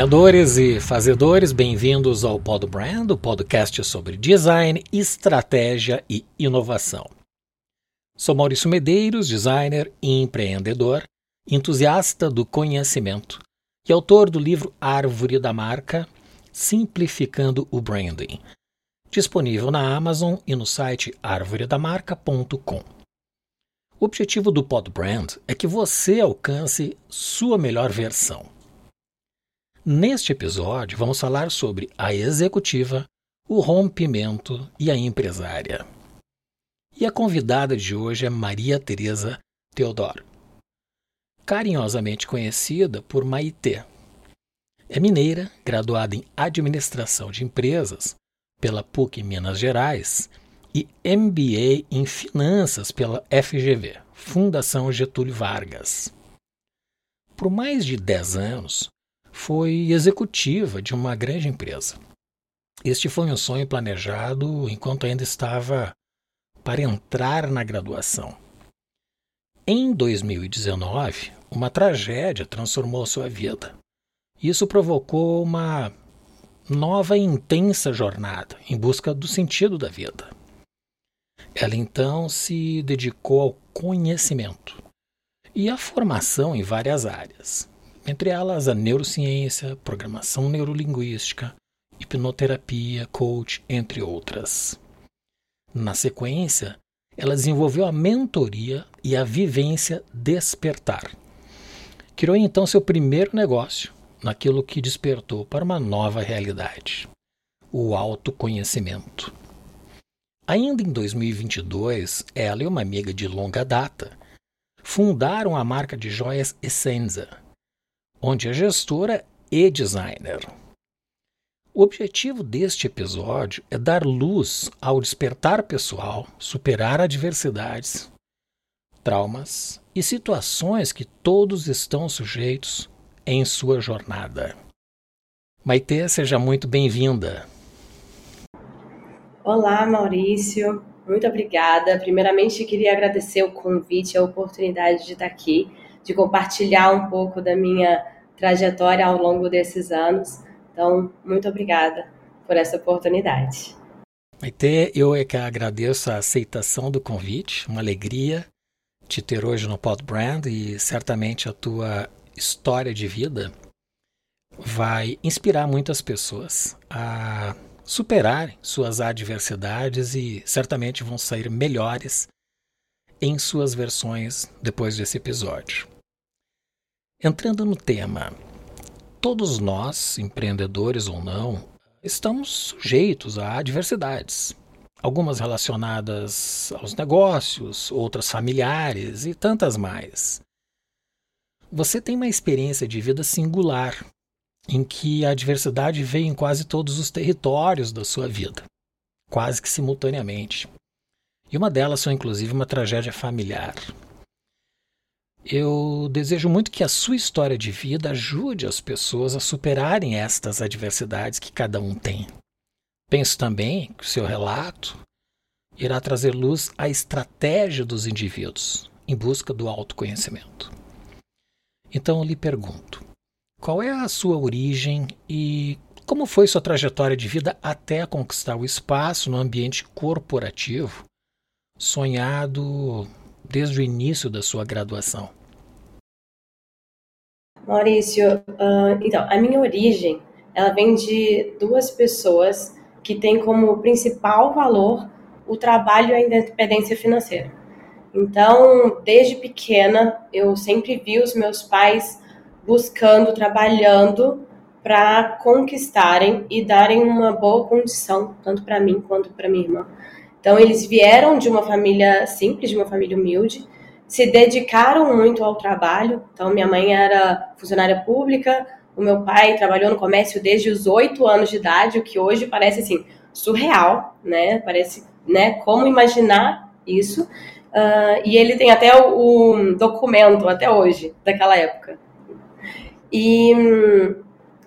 Sonhadores e fazedores, bem-vindos ao Pod Brand, o podcast sobre design, estratégia e inovação. Sou Maurício Medeiros, designer e empreendedor, entusiasta do conhecimento e autor do livro Árvore da Marca, Simplificando o Branding, disponível na Amazon e no site arvoredamarca.com. O objetivo do Pod Brand é que você alcance sua melhor versão Neste episódio, vamos falar sobre a executiva, o rompimento e a empresária. E a convidada de hoje é Maria Teresa Teodoro, carinhosamente conhecida por Maitê. É mineira, graduada em Administração de Empresas pela PUC Minas Gerais e MBA em Finanças pela FGV, Fundação Getúlio Vargas. Por mais de 10 anos, foi executiva de uma grande empresa. Este foi um sonho planejado enquanto ainda estava para entrar na graduação. Em 2019, uma tragédia transformou sua vida. Isso provocou uma nova e intensa jornada em busca do sentido da vida. Ela então se dedicou ao conhecimento e à formação em várias áreas, entre elas a neurociência, programação neurolinguística, hipnoterapia, coach, entre outras. Na sequência, ela desenvolveu a mentoria e a vivência despertar. Criou então seu primeiro negócio naquilo que despertou para uma nova realidade: o autoconhecimento. Ainda em 2022, ela e uma amiga de longa data fundaram a marca de joias Essenza, onde é gestora e designer. O objetivo deste episódio é dar luz ao despertar pessoal, superar adversidades, traumas e situações que todos estão sujeitos em sua jornada. Maite, seja muito bem-vinda. Olá, Maurício. Muito obrigada. Primeiramente, queria agradecer o convite, a oportunidade de estar aqui de compartilhar um pouco da minha trajetória ao longo desses anos. Então, muito obrigada por essa oportunidade. Maite, eu é que agradeço a aceitação do convite, uma alegria te ter hoje no Pod Brand e certamente a tua história de vida vai inspirar muitas pessoas a superar suas adversidades e certamente vão sair melhores em suas versões depois desse episódio. Entrando no tema, todos nós, empreendedores ou não, estamos sujeitos a adversidades. Algumas relacionadas aos negócios, outras familiares e tantas mais. Você tem uma experiência de vida singular, em que a adversidade veio em quase todos os territórios da sua vida, quase que simultaneamente. E uma delas foi inclusive uma tragédia familiar. Eu desejo muito que a sua história de vida ajude as pessoas a superarem estas adversidades que cada um tem. Penso também que o seu relato irá trazer luz à estratégia dos indivíduos em busca do autoconhecimento. Então eu lhe pergunto: qual é a sua origem e como foi sua trajetória de vida até conquistar o espaço no ambiente corporativo sonhado desde o início da sua graduação? Maurício, uh, então, a minha origem, ela vem de duas pessoas que têm como principal valor o trabalho e a independência financeira. Então, desde pequena, eu sempre vi os meus pais buscando, trabalhando para conquistarem e darem uma boa condição, tanto para mim quanto para minha irmã. Então, eles vieram de uma família simples, de uma família humilde, se dedicaram muito ao trabalho. Então, minha mãe era funcionária pública, o meu pai trabalhou no comércio desde os oito anos de idade, o que hoje parece assim surreal, né? Parece, né? Como imaginar isso? Uh, e ele tem até o, o, documento até hoje daquela época. E hum,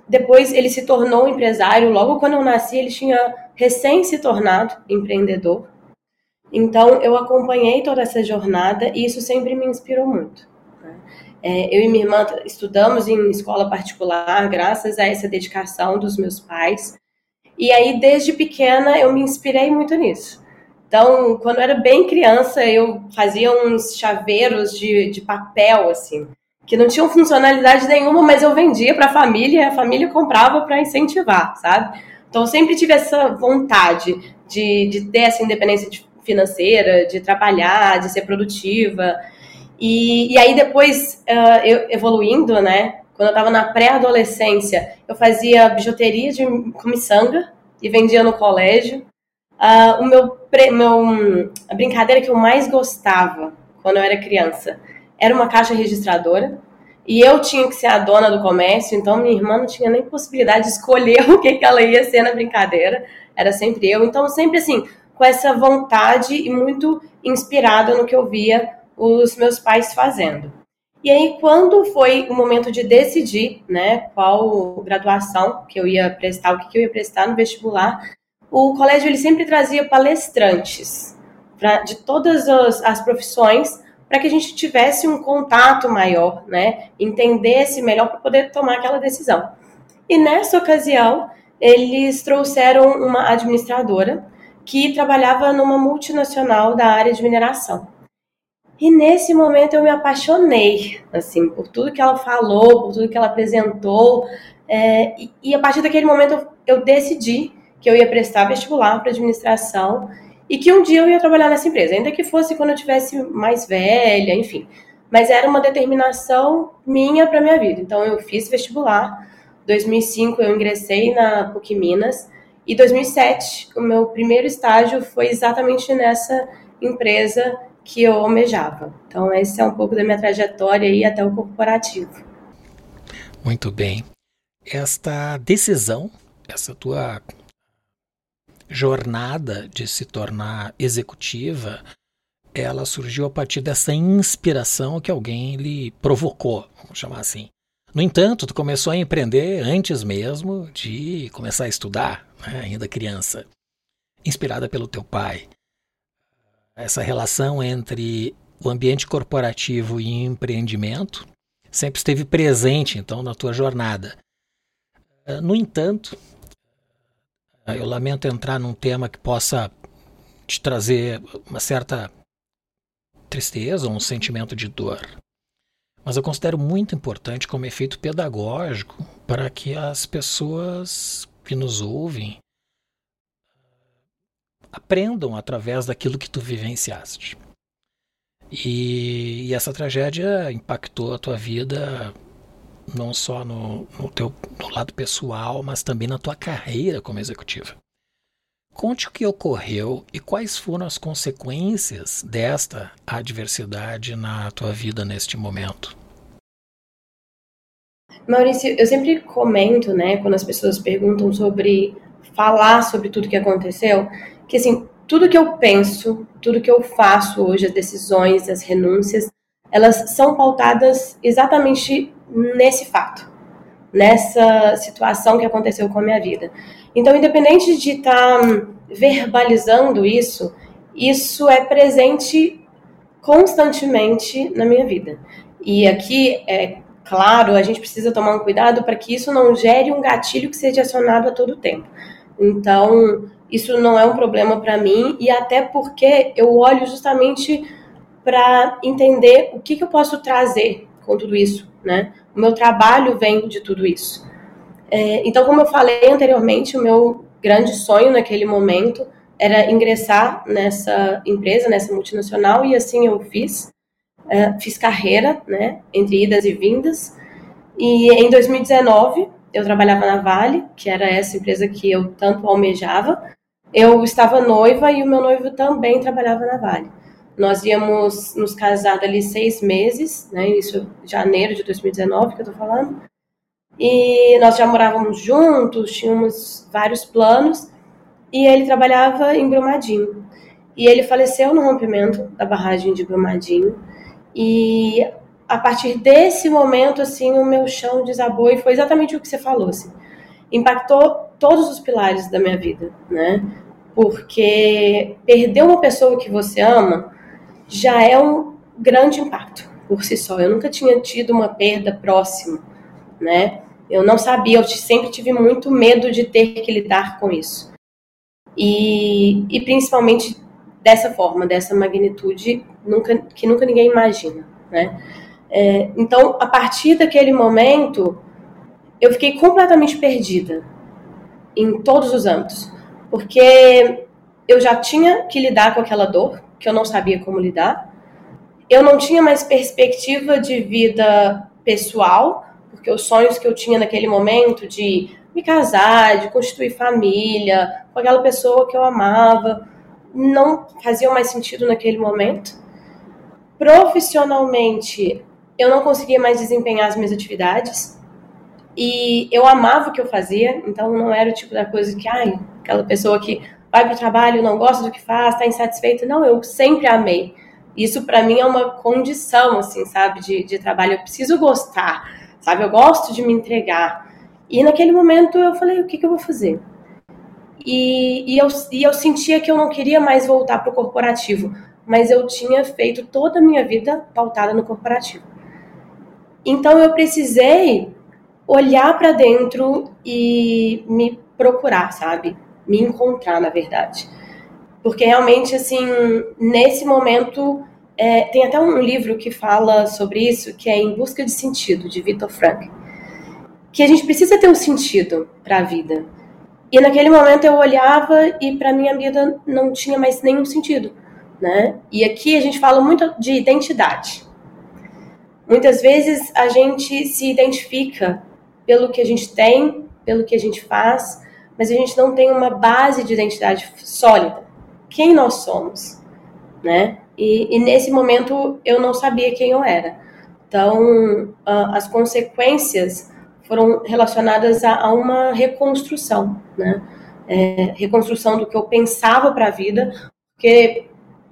depois ele se tornou empresário. Logo quando eu nasci, ele tinha recém se tornado empreendedor. Então eu acompanhei toda essa jornada e isso sempre me inspirou muito. Né? É, eu e minha irmã estudamos em escola particular, graças a essa dedicação dos meus pais. E aí, desde pequena, eu me inspirei muito nisso. Então, quando eu era bem criança, eu fazia uns chaveiros de, de papel, assim, que não tinham funcionalidade nenhuma, mas eu vendia para a família e a família comprava para incentivar, sabe? Então, eu sempre tive essa vontade de, de ter essa independência financeira, de trabalhar, de ser produtiva. E, e aí, depois, uh, eu evoluindo, né? Quando eu estava na pré-adolescência, eu fazia bijuteria de com miçanga e vendia no colégio. Uh, o meu, meu, a brincadeira que eu mais gostava quando eu era criança era uma caixa registradora. E eu tinha que ser a dona do comércio, então minha irmã não tinha nem possibilidade de escolher o que, que ela ia ser na brincadeira. Era sempre eu. Então, sempre assim, com essa vontade e muito inspirada no que eu via os meus pais fazendo. E aí, quando foi o momento de decidir, né, qual graduação que eu ia prestar, o que, que eu ia prestar no vestibular, o colégio ele sempre trazia palestrantes pra, de todas as, as profissões para que a gente tivesse um contato maior, né? Entendesse melhor para poder tomar aquela decisão. E nessa ocasião, eles trouxeram uma administradora que trabalhava numa multinacional da área de mineração. E nesse momento eu me apaixonei, assim, por tudo que ela falou, por tudo que ela apresentou. É, e, e, a partir daquele momento eu, eu decidi que eu ia prestar vestibular para administração e que um dia eu ia trabalhar nessa empresa, ainda que fosse quando eu tivesse mais velha, enfim. Mas era uma determinação minha para minha vida. Então eu fiz vestibular. 2005 eu ingressei na PUC Minas e 2007 o meu primeiro estágio foi exatamente nessa empresa que eu almejava. Então esse é um pouco da minha trajetória aí até o corporativo. Muito bem. Esta decisão, essa tua jornada de se tornar executiva, ela surgiu a partir dessa inspiração que alguém lhe provocou, vamos chamar assim. No entanto, tu começou a empreender antes mesmo de começar a estudar, né, ainda criança, inspirada pelo teu pai. Essa relação entre o ambiente corporativo e empreendimento sempre esteve presente, então, na tua jornada. No entanto, ah, eu lamento entrar num tema que possa te trazer uma certa tristeza ou um sentimento de dor. Mas eu considero muito importante como efeito pedagógico para que as pessoas que nos ouvem aprendam através daquilo que tu vivenciaste. E, e essa tragédia impactou a tua vida não só no, no teu no lado pessoal, mas também na tua carreira como executiva. Conte o que ocorreu e quais foram as consequências desta adversidade na tua vida neste momento. Maurício, eu sempre comento, né, quando as pessoas perguntam sobre falar sobre tudo que aconteceu, que assim, tudo que eu penso, tudo que eu faço hoje, as decisões, as renúncias, elas são pautadas exatamente nesse fato, nessa situação que aconteceu com a minha vida. Então, independente de estar tá verbalizando isso, isso é presente constantemente na minha vida. E aqui, é claro, a gente precisa tomar um cuidado para que isso não gere um gatilho que seja acionado a todo tempo. Então, isso não é um problema para mim, e até porque eu olho justamente para entender o que, que eu posso trazer com tudo isso, né? O meu trabalho vem de tudo isso. É, então, como eu falei anteriormente, o meu grande sonho naquele momento era ingressar nessa empresa, nessa multinacional, e assim eu fiz. É, fiz carreira, né, entre idas e vindas. E em 2019, eu trabalhava na Vale, que era essa empresa que eu tanto almejava. Eu estava noiva e o meu noivo também trabalhava na Vale. Nós íamos nos casar dali seis meses, né? Isso janeiro de 2019 que eu tô falando. E nós já morávamos juntos, tínhamos vários planos. E ele trabalhava em Brumadinho. E ele faleceu no rompimento da barragem de Brumadinho. E a partir desse momento, assim, o meu chão desabou e foi exatamente o que você falou, assim. Impactou todos os pilares da minha vida, né? Porque perder uma pessoa que você ama já é um grande impacto, por si só. Eu nunca tinha tido uma perda próxima, né? Eu não sabia, eu sempre tive muito medo de ter que lidar com isso. E, e principalmente dessa forma, dessa magnitude nunca, que nunca ninguém imagina, né? É, então, a partir daquele momento, eu fiquei completamente perdida em todos os âmbitos, porque eu já tinha que lidar com aquela dor, que eu não sabia como lidar, eu não tinha mais perspectiva de vida pessoal, porque os sonhos que eu tinha naquele momento de me casar, de constituir família com aquela pessoa que eu amava, não faziam mais sentido naquele momento. Profissionalmente, eu não conseguia mais desempenhar as minhas atividades. E eu amava o que eu fazia, então não era o tipo da coisa que, ai, aquela pessoa que vai para o trabalho, não gosta do que faz, está insatisfeita. Não, eu sempre amei. Isso para mim é uma condição, assim, sabe, de, de trabalho. Eu preciso gostar, sabe? Eu gosto de me entregar. E naquele momento eu falei, o que, que eu vou fazer? E, e, eu, e eu sentia que eu não queria mais voltar para o corporativo, mas eu tinha feito toda a minha vida pautada no corporativo. Então eu precisei olhar para dentro e me procurar, sabe? Me encontrar, na verdade. Porque realmente, assim, nesse momento, é, tem até um livro que fala sobre isso, que é Em Busca de Sentido, de Viktor Frank. Que a gente precisa ter um sentido para a vida. E naquele momento eu olhava e para minha vida não tinha mais nenhum sentido, né? E aqui a gente fala muito de identidade. Muitas vezes a gente se identifica pelo que a gente tem, pelo que a gente faz, mas a gente não tem uma base de identidade sólida quem nós somos, né? E, e nesse momento eu não sabia quem eu era. Então, as consequências foram relacionadas a, a uma reconstrução, né? É, reconstrução do que eu pensava para a vida, porque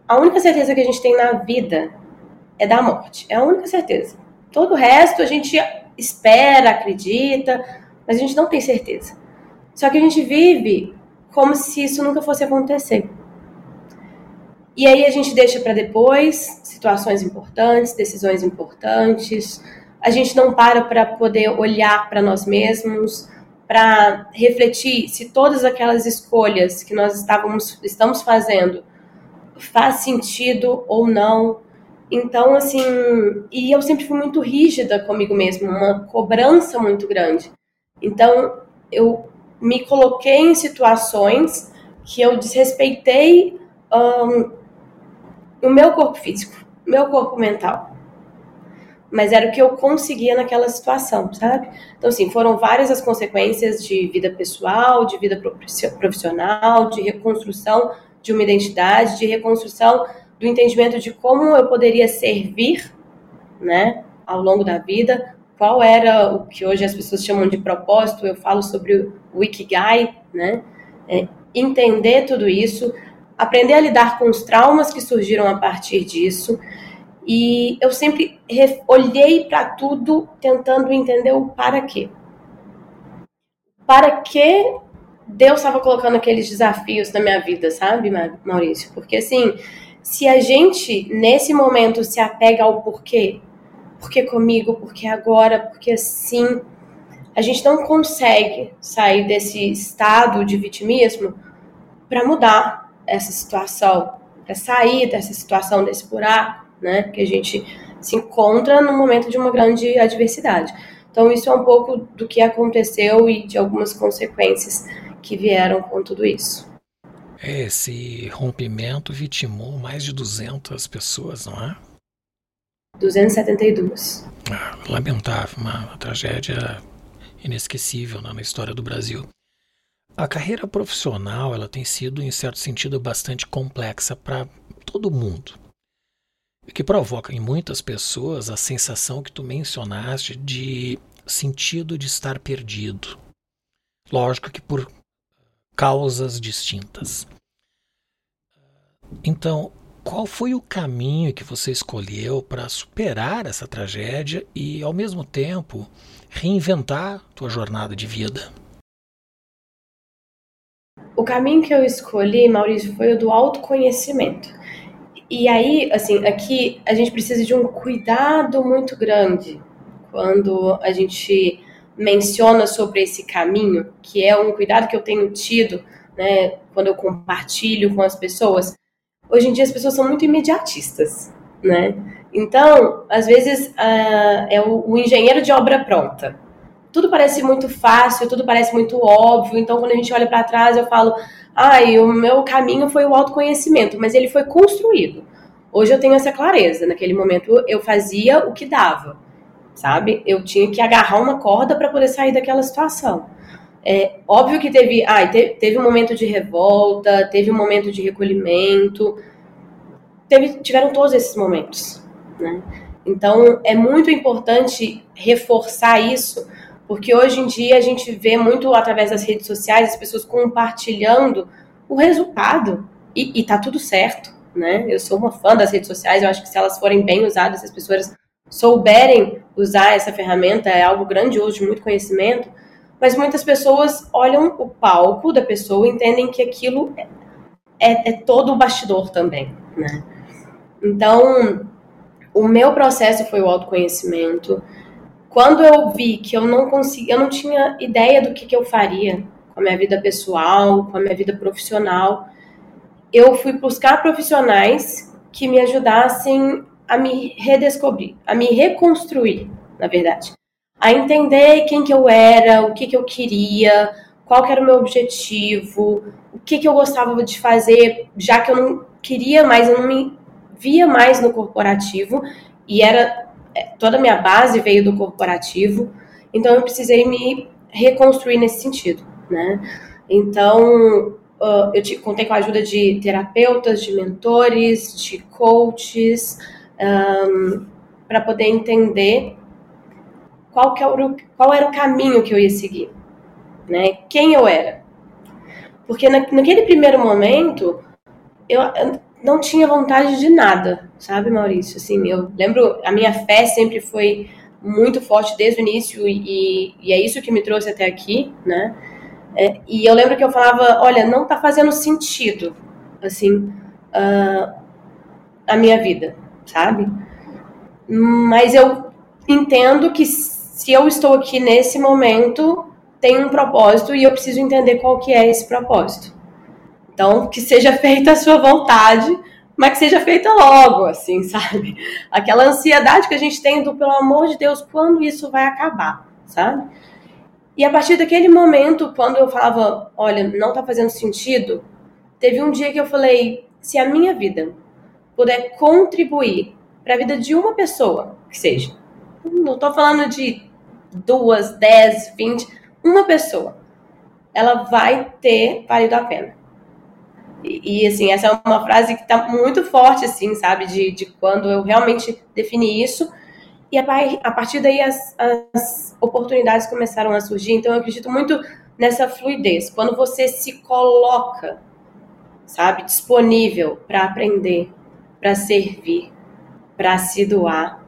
a única certeza que a gente tem na vida é da morte. É a única certeza. Todo o resto a gente espera, acredita, mas a gente não tem certeza. Só que a gente vive como se isso nunca fosse acontecer. E aí a gente deixa para depois situações importantes, decisões importantes. A gente não para para poder olhar para nós mesmos, para refletir se todas aquelas escolhas que nós estávamos estamos fazendo faz sentido ou não. Então, assim, e eu sempre fui muito rígida comigo mesma, uma cobrança muito grande. Então, eu me coloquei em situações que eu desrespeitei um, o meu corpo físico, meu corpo mental. Mas era o que eu conseguia naquela situação, sabe? Então, assim, foram várias as consequências de vida pessoal, de vida profissional, de reconstrução de uma identidade, de reconstrução do entendimento de como eu poderia servir, né, ao longo da vida, qual era o que hoje as pessoas chamam de propósito, eu falo sobre o Ikigai, né, é, entender tudo isso, aprender a lidar com os traumas que surgiram a partir disso. E eu sempre olhei para tudo tentando entender o para quê. Para que Deus estava colocando aqueles desafios na minha vida, sabe, Maurício? Porque assim, se a gente nesse momento se apega ao porquê, porque comigo, porque agora, porque assim, a gente não consegue sair desse estado de vitimismo para mudar, essa situação, para sair dessa situação, desse buraco, né, que a gente se encontra no momento de uma grande adversidade. Então, isso é um pouco do que aconteceu e de algumas consequências que vieram com tudo isso. Esse rompimento vitimou mais de 200 pessoas, não é? 272. Ah, lamentável, uma, uma tragédia inesquecível né, na história do Brasil. A carreira profissional ela tem sido, em certo sentido, bastante complexa para todo mundo. O que provoca em muitas pessoas a sensação que tu mencionaste de sentido de estar perdido. Lógico que por causas distintas. Então, qual foi o caminho que você escolheu para superar essa tragédia e, ao mesmo tempo, reinventar tua jornada de vida? O caminho que eu escolhi, Maurício, foi o do autoconhecimento. e aí, assim, aqui a gente precisa de um cuidado muito grande quando a gente menciona sobre esse caminho, que é um cuidado que eu tenho tido, né, quando eu compartilho com as pessoas. Hoje em dia as pessoas são muito imediatistas, né? Então, às vezes, uh, é o, o engenheiro de obra pronta. Tudo parece muito fácil, tudo parece muito óbvio. Então, quando a gente olha para trás, eu falo, ai, o meu caminho foi o autoconhecimento, mas ele foi construído. Hoje eu tenho essa clareza. Naquele momento eu fazia o que dava, sabe? Eu tinha que agarrar uma corda para poder sair daquela situação. É óbvio que teve, ai, teve, teve um momento de revolta, teve um momento de recolhimento, teve, tiveram todos esses momentos, né? Então é muito importante reforçar isso porque hoje em dia a gente vê muito através das redes sociais as pessoas compartilhando o resultado e, e tá tudo certo, né? Eu sou uma fã das redes sociais, eu acho que se elas forem bem usadas, se as pessoas souberem usar essa ferramenta, é algo grandioso, de muito conhecimento, mas muitas pessoas olham o palco da pessoa e entendem que aquilo é, é, é todo o bastidor também, né? Então, o meu processo foi o autoconhecimento, quando eu vi que eu não conseguia, eu não tinha ideia do que, que eu faria com a minha vida pessoal, com a minha vida profissional, eu fui buscar profissionais que me ajudassem a me redescobrir, a me reconstruir, na verdade, a entender quem que eu era, o que que eu queria, qual que era o meu objetivo, o que que eu gostava de fazer, já que eu não queria mais, eu não me via mais no corporativo e era é, toda a minha base veio do corporativo, então eu precisei me reconstruir nesse sentido, né? Então, eu te, contei com a ajuda de terapeutas, de mentores, de coaches, um, para poder entender qual, que era o, qual era o caminho que eu ia seguir, né? Quem eu era. Porque na, naquele primeiro momento, eu, eu não tinha vontade de nada, sabe, Maurício? Assim, eu lembro, a minha fé sempre foi muito forte desde o início e, e é isso que me trouxe até aqui, né? É, e eu lembro que eu falava, olha, não tá fazendo sentido, assim, uh, a minha vida, sabe? Mas eu entendo que se eu estou aqui nesse momento, tem um propósito e eu preciso entender qual que é esse propósito. Então, que seja feita a sua vontade, mas que seja feita logo, assim, sabe? Aquela ansiedade que a gente tem do, pelo amor de Deus, quando isso vai acabar, sabe? E a partir daquele momento, quando eu falava, olha, não tá fazendo sentido, teve um dia que eu falei, se a minha vida puder contribuir para a vida de uma pessoa, que seja, não tô falando de duas, dez, vinte, uma pessoa, ela vai ter valido a pena. E, assim, essa é uma frase que está muito forte, assim, sabe? De, de quando eu realmente defini isso. E a, a partir daí as, as oportunidades começaram a surgir. Então eu acredito muito nessa fluidez. Quando você se coloca, sabe, disponível para aprender, para servir, para se doar,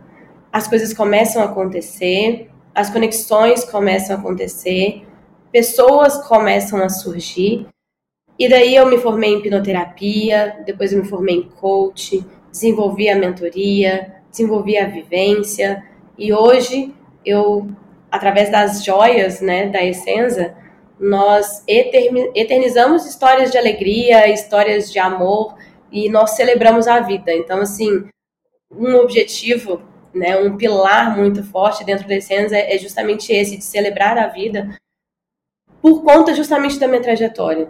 as coisas começam a acontecer, as conexões começam a acontecer, pessoas começam a surgir e daí eu me formei em hipnoterapia, depois eu me formei em coach, desenvolvi a mentoria, desenvolvi a vivência e hoje eu, através das joias, né, da Essenza, nós eternizamos histórias de alegria, histórias de amor e nós celebramos a vida. Então, assim, um objetivo, né, um pilar muito forte dentro da Essenza é justamente esse, de celebrar a vida por conta justamente da minha trajetória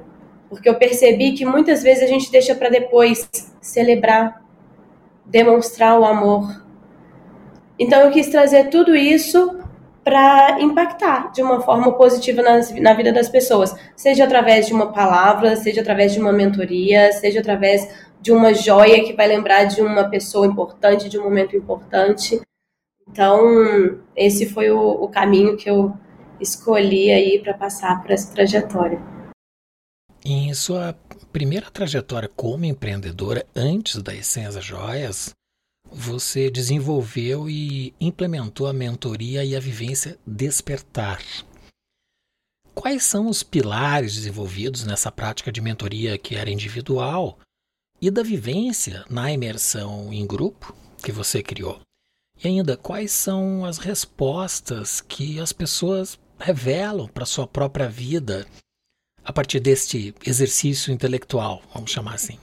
porque eu percebi que muitas vezes a gente deixa para depois celebrar, demonstrar o amor. Então eu quis trazer tudo isso para impactar de uma forma positiva na, na vida das pessoas, seja através de uma palavra, seja através de uma mentoria, seja através de uma joia que vai lembrar de uma pessoa importante, de um momento importante. Então, esse foi o, o caminho que eu escolhi aí para passar por essa trajetória. Em sua primeira trajetória como empreendedora, antes da Essência Joias, você desenvolveu e implementou a mentoria e a vivência Despertar. Quais são os pilares desenvolvidos nessa prática de mentoria que era individual e da vivência na imersão em grupo que você criou? E ainda, quais são as respostas que as pessoas revelam para sua própria vida a partir deste exercício intelectual, vamos chamar assim?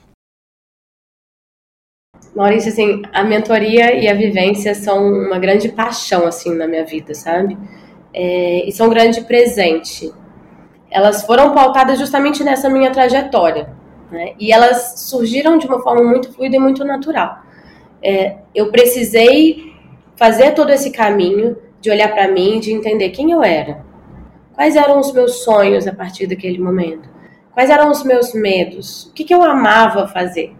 Maurício, assim, a mentoria e a vivência são uma grande paixão, assim, na minha vida, sabe? É, e são um grande presente. Elas foram pautadas justamente nessa minha trajetória, né? E elas surgiram de uma forma muito fluida e muito natural. É, eu precisei fazer todo esse caminho de olhar para mim, de entender quem eu era, quais eram os meus sonhos a partir daquele momento, quais eram os meus medos, o que, que eu amava fazer,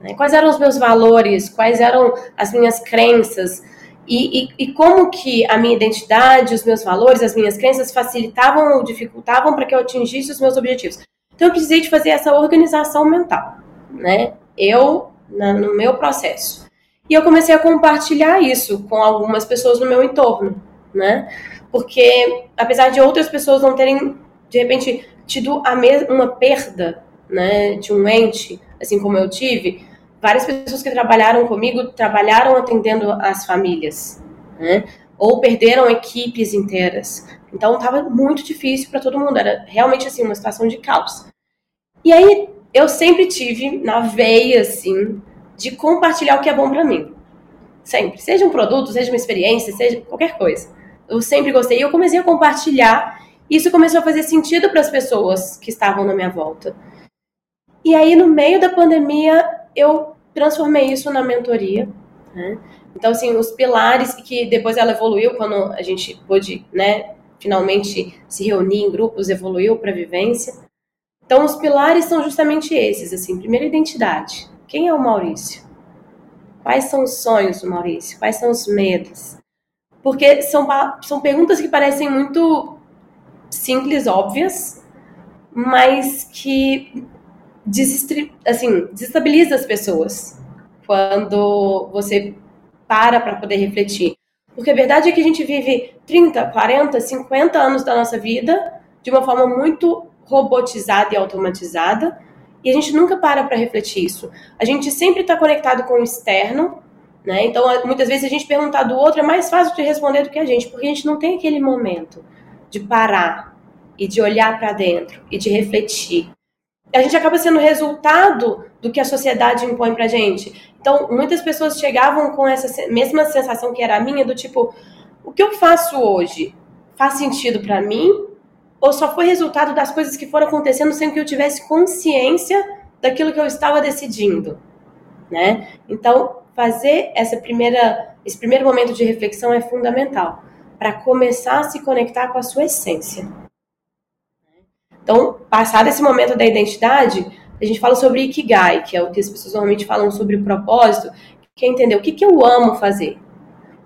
né? quais eram os meus valores, quais eram as minhas crenças e, e, e, como que a minha identidade, os meus valores, as minhas crenças facilitavam ou dificultavam para que eu atingisse os meus objetivos. Então eu precisei de fazer essa organização mental, né? Eu na, no meu processo. E eu comecei a compartilhar isso com algumas pessoas no meu entorno, né? Porque apesar de outras pessoas não terem de repente tido a mesma uma perda, né, de um ente, assim como eu tive, várias pessoas que trabalharam comigo trabalharam atendendo as famílias, né? Ou perderam equipes inteiras. Então estava muito difícil para todo mundo, era realmente assim uma situação de caos. E aí eu sempre tive na veia assim de compartilhar o que é bom para mim. Sempre. Seja um produto, seja uma experiência, seja qualquer coisa. Eu sempre gostei. E eu comecei a compartilhar. E isso começou a fazer sentido para as pessoas que estavam na minha volta. E aí, no meio da pandemia, eu transformei isso na mentoria. Né? Então, assim, os pilares que depois ela evoluiu quando a gente pôde, né, finalmente se reunir em grupos, evoluiu para vivência. Então, os pilares são justamente esses, assim, primeiro identidade. Quem é o Maurício? Quais são os sonhos do Maurício? Quais são os medos? Porque são, são perguntas que parecem muito simples, óbvias, mas que assim, desestabiliza as pessoas quando você para para poder refletir. Porque a verdade é que a gente vive 30, 40, 50 anos da nossa vida de uma forma muito robotizada e automatizada, e a gente nunca para para refletir isso. A gente sempre está conectado com o externo, né? Então, muitas vezes a gente perguntar do outro é mais fácil de responder do que a gente, porque a gente não tem aquele momento de parar e de olhar para dentro e de refletir. A gente acaba sendo resultado do que a sociedade impõe pra gente. Então, muitas pessoas chegavam com essa mesma sensação que era a minha, do tipo, o que eu faço hoje faz sentido para mim ou só foi resultado das coisas que foram acontecendo sem que eu tivesse consciência daquilo que eu estava decidindo, né? Então, fazer essa primeira, esse primeiro momento de reflexão é fundamental para começar a se conectar com a sua essência. Então, passado esse momento da identidade, a gente fala sobre Ikigai, que é o que as pessoas normalmente falam sobre o propósito, que é entender o que, que eu amo fazer,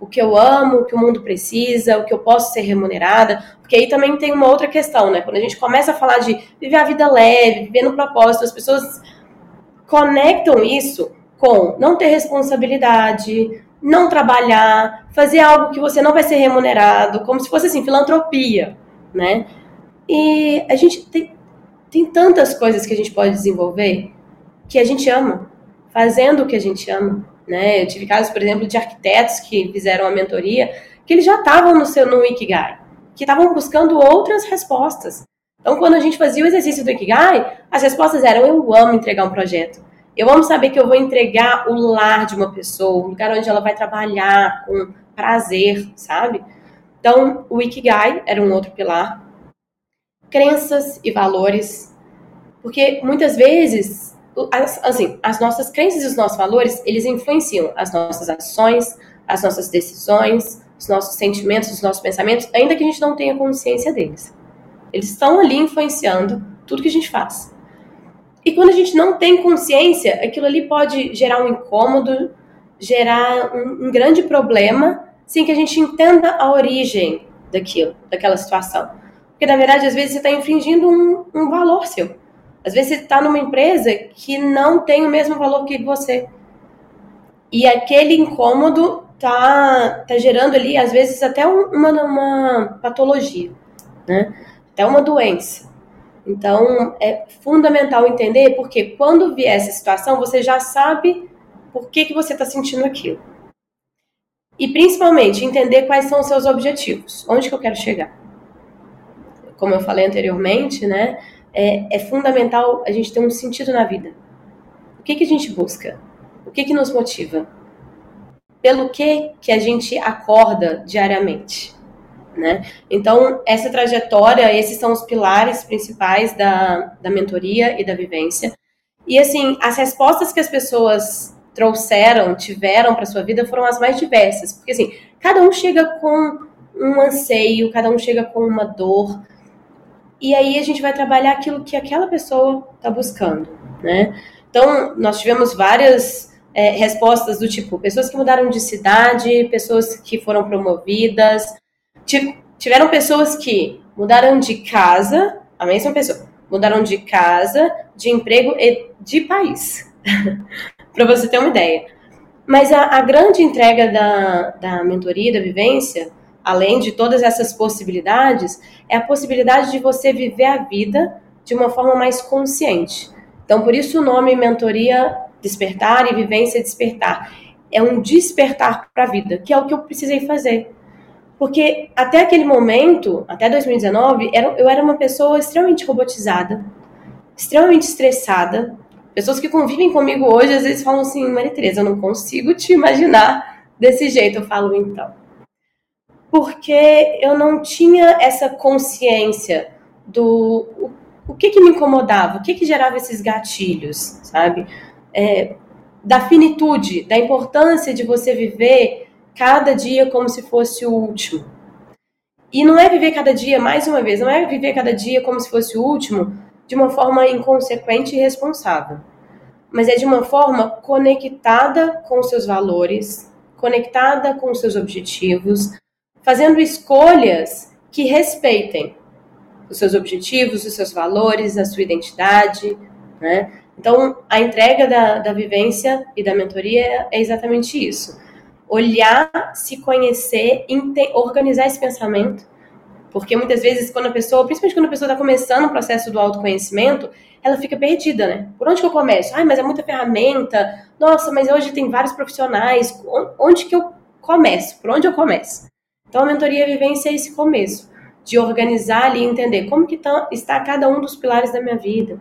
o que eu amo, o que o mundo precisa, o que eu posso ser remunerada, porque aí também tem uma outra questão, né? Quando a gente começa a falar de viver a vida leve, viver no propósito, as pessoas conectam isso com não ter responsabilidade, não trabalhar, fazer algo que você não vai ser remunerado, como se fosse assim, filantropia, né? E a gente tem, tem tantas coisas que a gente pode desenvolver que a gente ama, fazendo o que a gente ama. Né? Eu tive casos, por exemplo, de arquitetos que fizeram a mentoria, que eles já estavam no seu no Ikigai, que estavam buscando outras respostas. Então, quando a gente fazia o exercício do Ikigai, as respostas eram: eu amo entregar um projeto. Eu amo saber que eu vou entregar o lar de uma pessoa, o lugar onde ela vai trabalhar com prazer, sabe? Então, o Ikigai era um outro pilar. Crenças e valores. Porque muitas vezes as, assim, as nossas crenças e os nossos valores, eles influenciam as nossas ações, as nossas decisões, os nossos sentimentos, os nossos pensamentos, ainda que a gente não tenha consciência deles. Eles estão ali influenciando tudo que a gente faz. E quando a gente não tem consciência, aquilo ali pode gerar um incômodo, gerar um, um grande problema, sem que a gente entenda a origem daquilo, daquela situação. Porque, na verdade, às vezes você está infringindo um, um valor seu. Às vezes você está numa empresa que não tem o mesmo valor que você. E aquele incômodo tá, tá gerando ali, às vezes, até uma, uma patologia, né? Até uma doença. Então, é fundamental entender porque quando vier essa situação, você já sabe por que, que você está sentindo aquilo. E principalmente entender quais são os seus objetivos, onde que eu quero chegar. Como eu falei anteriormente, né, é, é fundamental a gente ter um sentido na vida. O que, que a gente busca? O que, que nos motiva? Pelo que, que a gente acorda diariamente? Né? Então, essa trajetória, esses são os pilares principais da, da mentoria e da vivência. E, assim, as respostas que as pessoas trouxeram, tiveram para sua vida foram as mais diversas. Porque, assim, cada um chega com um anseio, cada um chega com uma dor. E aí a gente vai trabalhar aquilo que aquela pessoa está buscando, né? Então, nós tivemos várias é, respostas do tipo, pessoas que mudaram de cidade, pessoas que foram promovidas, tiveram pessoas que mudaram de casa, a mesma pessoa, mudaram de casa, de emprego e de país. para você ter uma ideia. Mas a, a, grande entrega da, da mentoria, da vivência, além de todas essas possibilidades, é a possibilidade de você viver a vida de uma forma mais consciente. Então, por isso o nome Mentoria Despertar e Vivência Despertar. É um despertar para a vida, que é o que eu precisei fazer. Porque até aquele momento, até 2019, eu era uma pessoa extremamente robotizada, extremamente estressada, Pessoas que convivem comigo hoje às vezes falam assim, Maria Tereza, eu não consigo te imaginar desse jeito. Eu falo, então. Porque eu não tinha essa consciência do o, o que que me incomodava, o que que gerava esses gatilhos, sabe? É, da finitude, da importância de você viver cada dia como se fosse o último. E não é viver cada dia, mais uma vez, não é viver cada dia como se fosse o último, de uma forma inconsequente e irresponsável, mas é de uma forma conectada com seus valores, conectada com seus objetivos, fazendo escolhas que respeitem os seus objetivos, os seus valores, a sua identidade, né? Então, a entrega da, da vivência e da mentoria é exatamente isso. Olhar, se conhecer, organizar esse pensamento porque muitas vezes, quando a pessoa, principalmente quando a pessoa está começando o processo do autoconhecimento, ela fica perdida, né? Por onde que eu começo? Ai, mas é muita ferramenta. Nossa, mas hoje tem vários profissionais. Onde que eu começo? Por onde eu começo? Então, a mentoria vivência é esse começo, de organizar ali e entender como que tá, está cada um dos pilares da minha vida.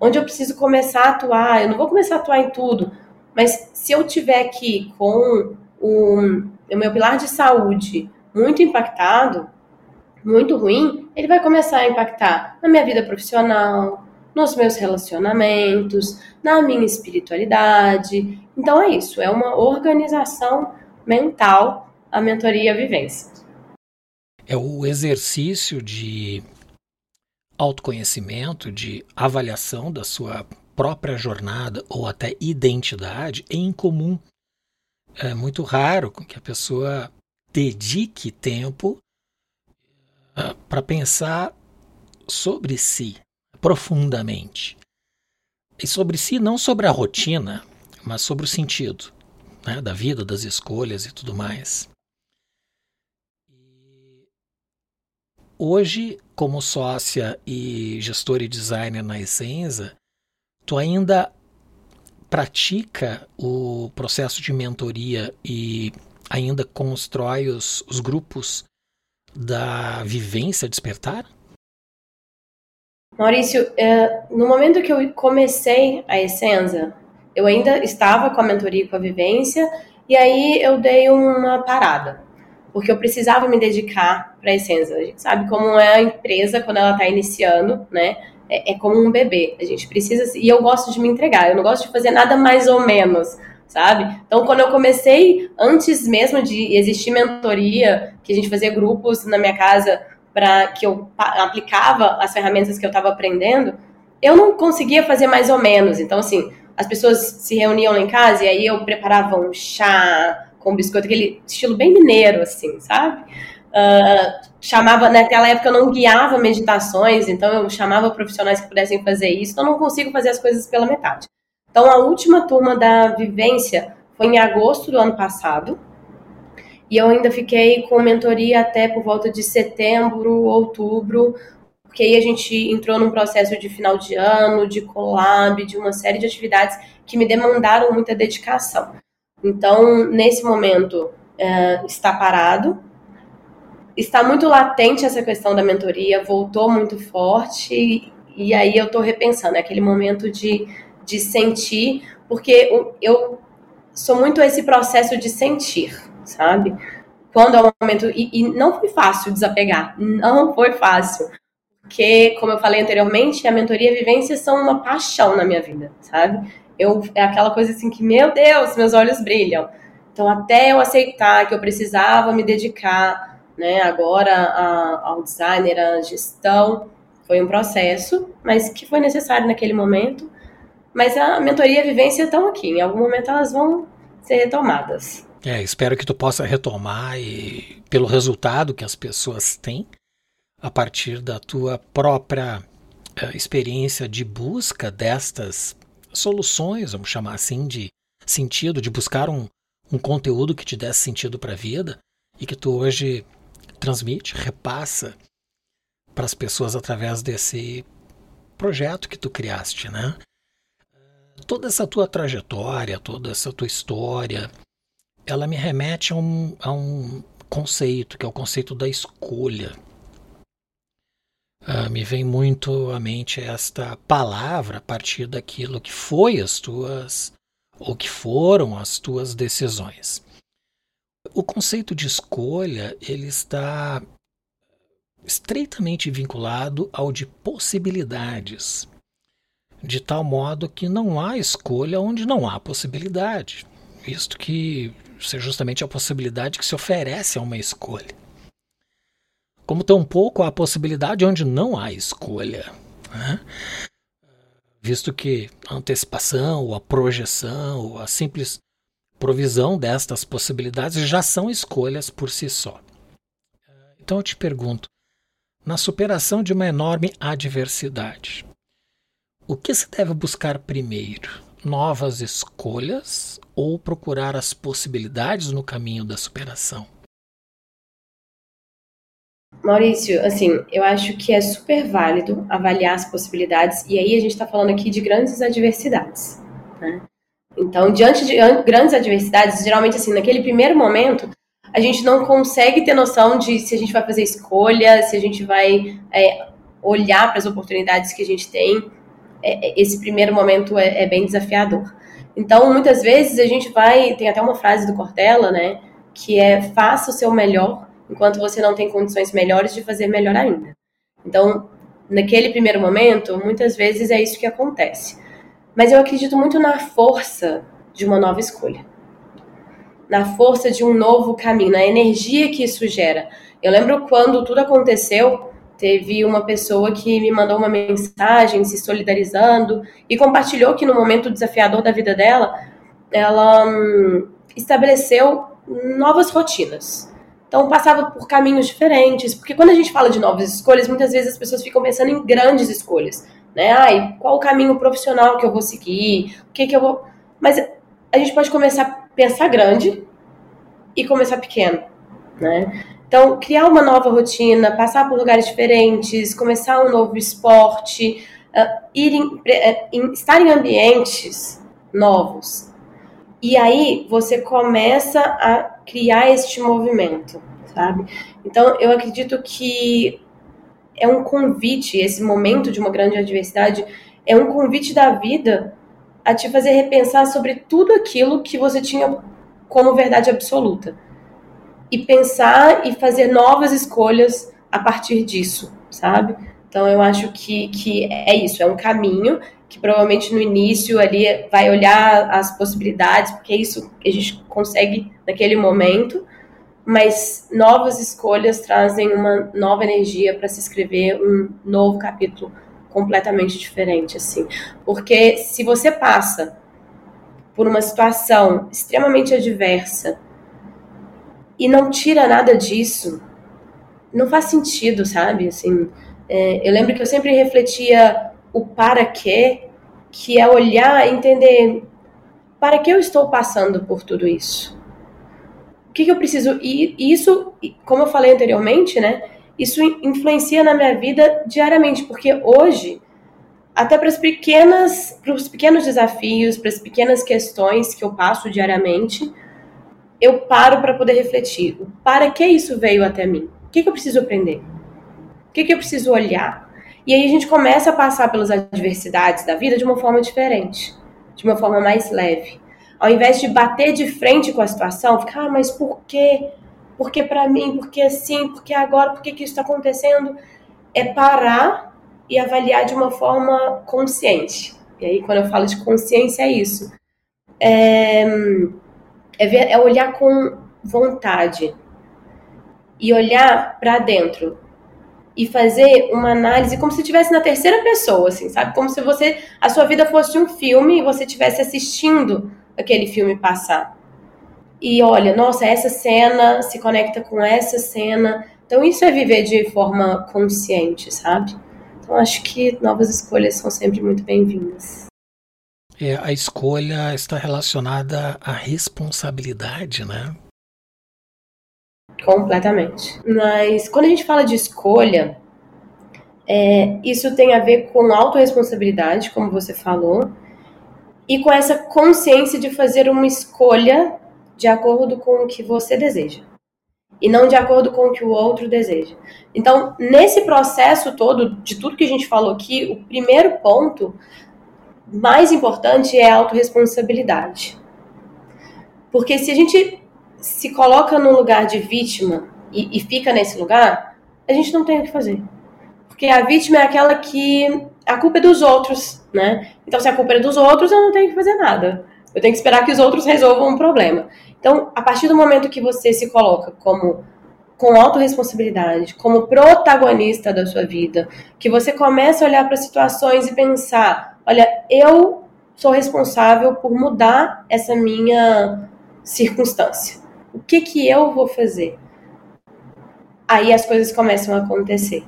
Onde eu preciso começar a atuar. Eu não vou começar a atuar em tudo, mas se eu tiver aqui com o, o meu pilar de saúde muito impactado, muito ruim, ele vai começar a impactar na minha vida profissional, nos meus relacionamentos, na minha espiritualidade. Então é isso, é uma organização mental a mentoria vivência. É o exercício de autoconhecimento, de avaliação da sua própria jornada ou até identidade é incomum. É muito raro que a pessoa dedique tempo para pensar sobre si profundamente. E sobre si, não sobre a rotina, mas sobre o sentido né, da vida, das escolhas e tudo mais. Hoje, como sócia e gestora e designer na Essenza, tu ainda pratica o processo de mentoria e ainda constrói os, os grupos da vivência despertar? Maurício, é, no momento que eu comecei a Essenza, eu ainda estava com a mentoria e com a vivência, e aí eu dei uma parada, porque eu precisava me dedicar para a Essenza. A gente sabe como é a empresa quando ela está iniciando, né? É, é, como um bebê. A gente precisa. E eu gosto de me entregar, eu não gosto de fazer nada mais ou menos sabe? Então, quando eu comecei, antes mesmo de existir mentoria, que a gente fazia grupos na minha casa para que eu aplicava as ferramentas que eu estava aprendendo, eu não conseguia fazer mais ou menos. Então, assim, as pessoas se reuniam lá em casa e aí eu preparava um chá com biscoito, aquele estilo bem mineiro, assim, sabe? Uh, chamava, naquela época eu não guiava meditações, então eu chamava profissionais que pudessem fazer isso, então eu não consigo fazer as coisas pela metade. Então, a última turma da vivência foi em agosto do ano passado. E eu ainda fiquei com mentoria até por volta de setembro, outubro, porque aí a gente entrou num processo de final de ano, de collab, de uma série de atividades que me demandaram muita dedicação. Então, nesse momento, é, está parado, está muito latente essa questão da mentoria, voltou muito forte, e, aí eu estou repensando, é aquele momento de, de sentir, porque eu sou muito esse processo de sentir, sabe? Quando é o momento. E, e não foi fácil desapegar, não foi fácil. Porque, como eu falei anteriormente, a mentoria e a vivência são uma paixão na minha vida, sabe? Eu, é aquela coisa assim que, meu Deus, meus olhos brilham. Então, até eu aceitar que eu precisava me dedicar, né, agora a, ao designer, à gestão, foi um processo, mas que foi necessário naquele momento. Mas a mentoria e a vivência estão aqui. Em algum momento elas vão ser retomadas. É, espero que tu possa retomar e pelo resultado que as pessoas têm a partir da tua própria uh, experiência de busca destas soluções, vamos chamar assim, de sentido, de buscar um, um conteúdo que te desse sentido para a vida e que tu hoje transmite, repassa para as pessoas através desse projeto que tu criaste, né? Toda essa tua trajetória, toda essa tua história, ela me remete a um, a um conceito, que é o conceito da escolha. Uh, me vem muito à mente esta palavra a partir daquilo que foi as tuas ou que foram as tuas decisões. O conceito de escolha ele está estreitamente vinculado ao de possibilidades, de tal modo que não há escolha onde não há possibilidade, visto que isso é justamente a possibilidade que se oferece a uma escolha como tampouco há possibilidade onde não há escolha. Né? Visto que a antecipação, ou a projeção, ou a simples provisão destas possibilidades já são escolhas por si só. Então eu te pergunto, na superação de uma enorme adversidade, o que se deve buscar primeiro? Novas escolhas ou procurar as possibilidades no caminho da superação? Maurício, assim, eu acho que é super válido avaliar as possibilidades, e aí a gente está falando aqui de grandes adversidades. Né? Então, diante de grandes adversidades, geralmente, assim, naquele primeiro momento, a gente não consegue ter noção de se a gente vai fazer escolha, se a gente vai é, olhar para as oportunidades que a gente tem. É, é, esse primeiro momento é, é bem desafiador. Então, muitas vezes a gente vai. Tem até uma frase do Cortella, né? Que é faça o seu melhor enquanto você não tem condições melhores de fazer melhor ainda. Então, naquele primeiro momento, muitas vezes é isso que acontece. Mas eu acredito muito na força de uma nova escolha. Na força de um novo caminho, na energia que isso gera. Eu lembro quando tudo aconteceu, teve uma pessoa que me mandou uma mensagem se solidarizando e compartilhou que no momento desafiador da vida dela, ela hum, estabeleceu novas rotinas. Então passava por caminhos diferentes, porque quando a gente fala de novas escolhas, muitas vezes as pessoas ficam pensando em grandes escolhas, né? Ai, qual o caminho profissional que eu vou seguir? O que que eu vou Mas a gente pode começar a pensar grande e começar pequeno, né? Então, criar uma nova rotina, passar por lugares diferentes, começar um novo esporte, uh, ir em, uh, em, estar em ambientes novos, e aí você começa a criar este movimento, sabe? Então eu acredito que é um convite, esse momento de uma grande adversidade é um convite da vida a te fazer repensar sobre tudo aquilo que você tinha como verdade absoluta. E pensar e fazer novas escolhas a partir disso, sabe? Então eu acho que, que é isso, é um caminho que provavelmente no início ali vai olhar as possibilidades, porque é isso a gente consegue naquele momento, mas novas escolhas trazem uma nova energia para se escrever um novo capítulo completamente diferente, assim. Porque se você passa por uma situação extremamente adversa e não tira nada disso, não faz sentido, sabe? Assim, é, eu lembro que eu sempre refletia o para quê, que é olhar e entender para que eu estou passando por tudo isso? Que, que eu preciso? E isso, como eu falei anteriormente, né? isso influencia na minha vida diariamente, porque hoje, até para as pequenas, para os pequenos desafios, para as pequenas questões que eu passo diariamente, eu paro para poder refletir. Para que isso veio até mim? O que, que eu preciso aprender? O que, que eu preciso olhar? E aí a gente começa a passar pelas adversidades da vida de uma forma diferente, de uma forma mais leve. Ao invés de bater de frente com a situação, ficar, ah, mas por quê? Por que para mim? Por que assim? Por que agora? Por que, que isso está acontecendo? É parar e avaliar de uma forma consciente. E aí, quando eu falo de consciência, é isso. É, é, ver, é olhar com vontade e olhar para dentro e fazer uma análise como se estivesse na terceira pessoa, assim, sabe? Como se você a sua vida fosse um filme e você estivesse assistindo aquele filme passar. E olha, nossa, essa cena se conecta com essa cena. Então isso é viver de forma consciente, sabe? Então acho que novas escolhas são sempre muito bem-vindas. É, a escolha está relacionada à responsabilidade, né? Completamente. Mas quando a gente fala de escolha, é, isso tem a ver com autorresponsabilidade, como você falou, e com essa consciência de fazer uma escolha de acordo com o que você deseja e não de acordo com o que o outro deseja. Então, nesse processo todo de tudo que a gente falou aqui, o primeiro ponto mais importante é a autorresponsabilidade. Porque se a gente se coloca no lugar de vítima e, e fica nesse lugar, a gente não tem o que fazer. Porque a vítima é aquela que a culpa é dos outros, né? Então, se a culpa é dos outros, eu não tenho que fazer nada. Eu tenho que esperar que os outros resolvam o problema. Então, a partir do momento que você se coloca como com autorresponsabilidade, como protagonista da sua vida, que você começa a olhar para situações e pensar, olha, eu sou responsável por mudar essa minha circunstância. O que que eu vou fazer? Aí as coisas começam a acontecer.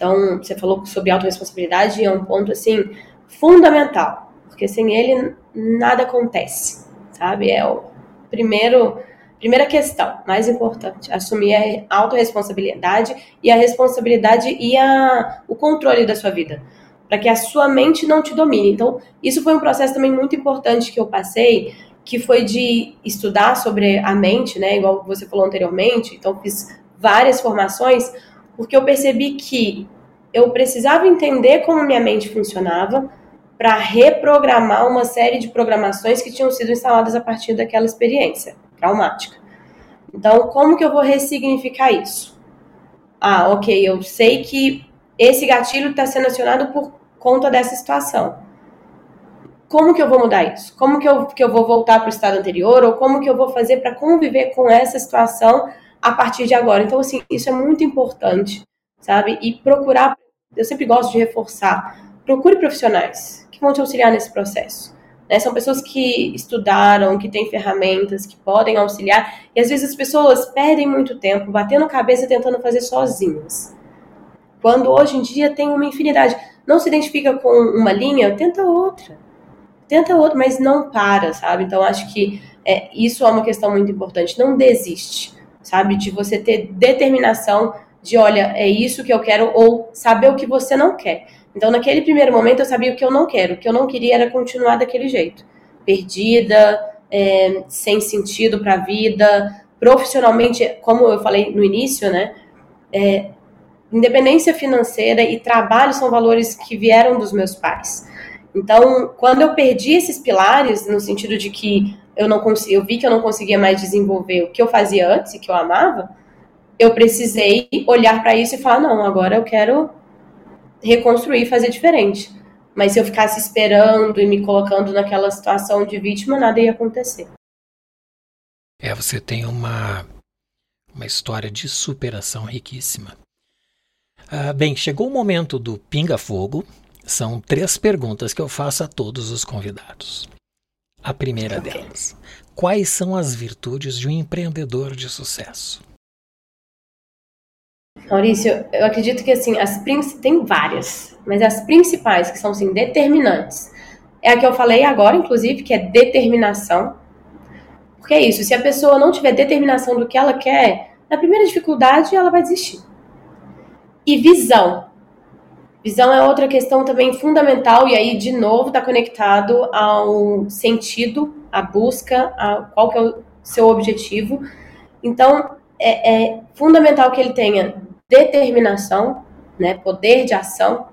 Então, você falou sobre autorresponsabilidade, é um ponto assim fundamental, porque sem ele nada acontece, sabe? É o primeiro primeira questão, mais importante, assumir a autorresponsabilidade e a responsabilidade e a, o controle da sua vida, para que a sua mente não te domine. Então, isso foi um processo também muito importante que eu passei, que foi de estudar sobre a mente, né, igual você falou anteriormente, então fiz várias formações porque eu percebi que eu precisava entender como minha mente funcionava para reprogramar uma série de programações que tinham sido instaladas a partir daquela experiência traumática. Então, como que eu vou ressignificar isso? Ah, ok, eu sei que esse gatilho está sendo acionado por conta dessa situação. Como que eu vou mudar isso? Como que eu, que eu vou voltar para o estado anterior? Ou como que eu vou fazer para conviver com essa situação a partir de agora. Então, assim, isso é muito importante, sabe? E procurar, eu sempre gosto de reforçar, procure profissionais que vão te auxiliar nesse processo. Né? São pessoas que estudaram, que têm ferramentas, que podem auxiliar. E às vezes as pessoas perdem muito tempo batendo cabeça tentando fazer sozinhas. Quando hoje em dia tem uma infinidade. Não se identifica com uma linha, tenta outra. Tenta outra, mas não para, sabe? Então acho que é, isso é uma questão muito importante. Não desiste sabe? De você ter determinação de, olha, é isso que eu quero, ou saber o que você não quer. Então, naquele primeiro momento, eu sabia o que eu não quero. O que eu não queria era continuar daquele jeito. Perdida, é, sem sentido para a vida, profissionalmente, como eu falei no início, né? É, independência financeira e trabalho são valores que vieram dos meus pais. Então, quando eu perdi esses pilares, no sentido de que eu não consegui, eu vi que eu não conseguia mais desenvolver o que eu fazia antes que eu amava, eu precisei olhar para isso e falar não, agora eu quero reconstruir, fazer diferente. Mas se eu ficasse esperando e me colocando naquela situação de vítima, nada ia acontecer. É, você tem uma uma história de superação riquíssima. Ah, bem, chegou o momento do pinga-fogo. São três perguntas que eu faço a todos os convidados. A primeira okay. delas: quais são as virtudes de um empreendedor de sucesso? Maurício, eu acredito que assim, as tem várias, mas as principais que são assim, determinantes é a que eu falei agora, inclusive, que é determinação. Porque é isso, se a pessoa não tiver determinação do que ela quer, na primeira dificuldade ela vai desistir. E visão. Visão é outra questão também fundamental, e aí, de novo, está conectado ao sentido, à busca, a qual que é o seu objetivo. Então, é, é fundamental que ele tenha determinação, né, poder de ação,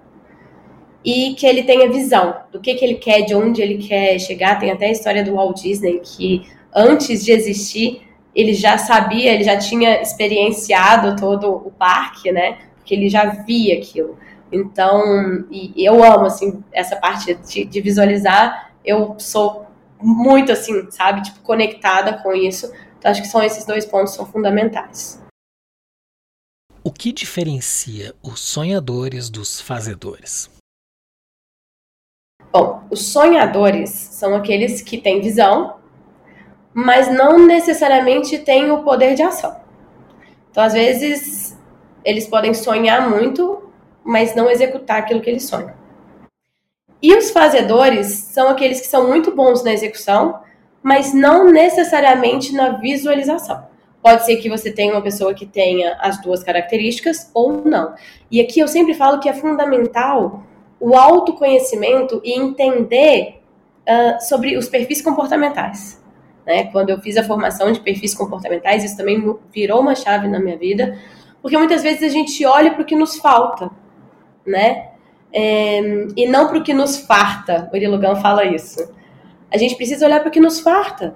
e que ele tenha visão do que, que ele quer, de onde ele quer chegar. Tem até a história do Walt Disney, que antes de existir, ele já sabia, ele já tinha experienciado todo o parque, né? Porque ele já via aquilo. Então, e eu amo, assim, essa parte de, de visualizar. Eu sou muito, assim, sabe? Tipo, conectada com isso. Então, acho que são esses dois pontos são fundamentais. O que diferencia os sonhadores dos fazedores? Bom, os sonhadores são aqueles que têm visão, mas não necessariamente têm o poder de ação. Então, às vezes, eles podem sonhar muito, mas não executar aquilo que eles sonham. E os fazedores são aqueles que são muito bons na execução, mas não necessariamente na visualização. Pode ser que você tenha uma pessoa que tenha as duas características ou não. E aqui eu sempre falo que é fundamental o autoconhecimento e entender uh, sobre os perfis comportamentais. Né? Quando eu fiz a formação de perfis comportamentais, isso também virou uma chave na minha vida, porque muitas vezes a gente olha para o que nos falta, né? É, e não para o que nos farta. O Irilugão fala isso. A gente precisa olhar para o que nos farta.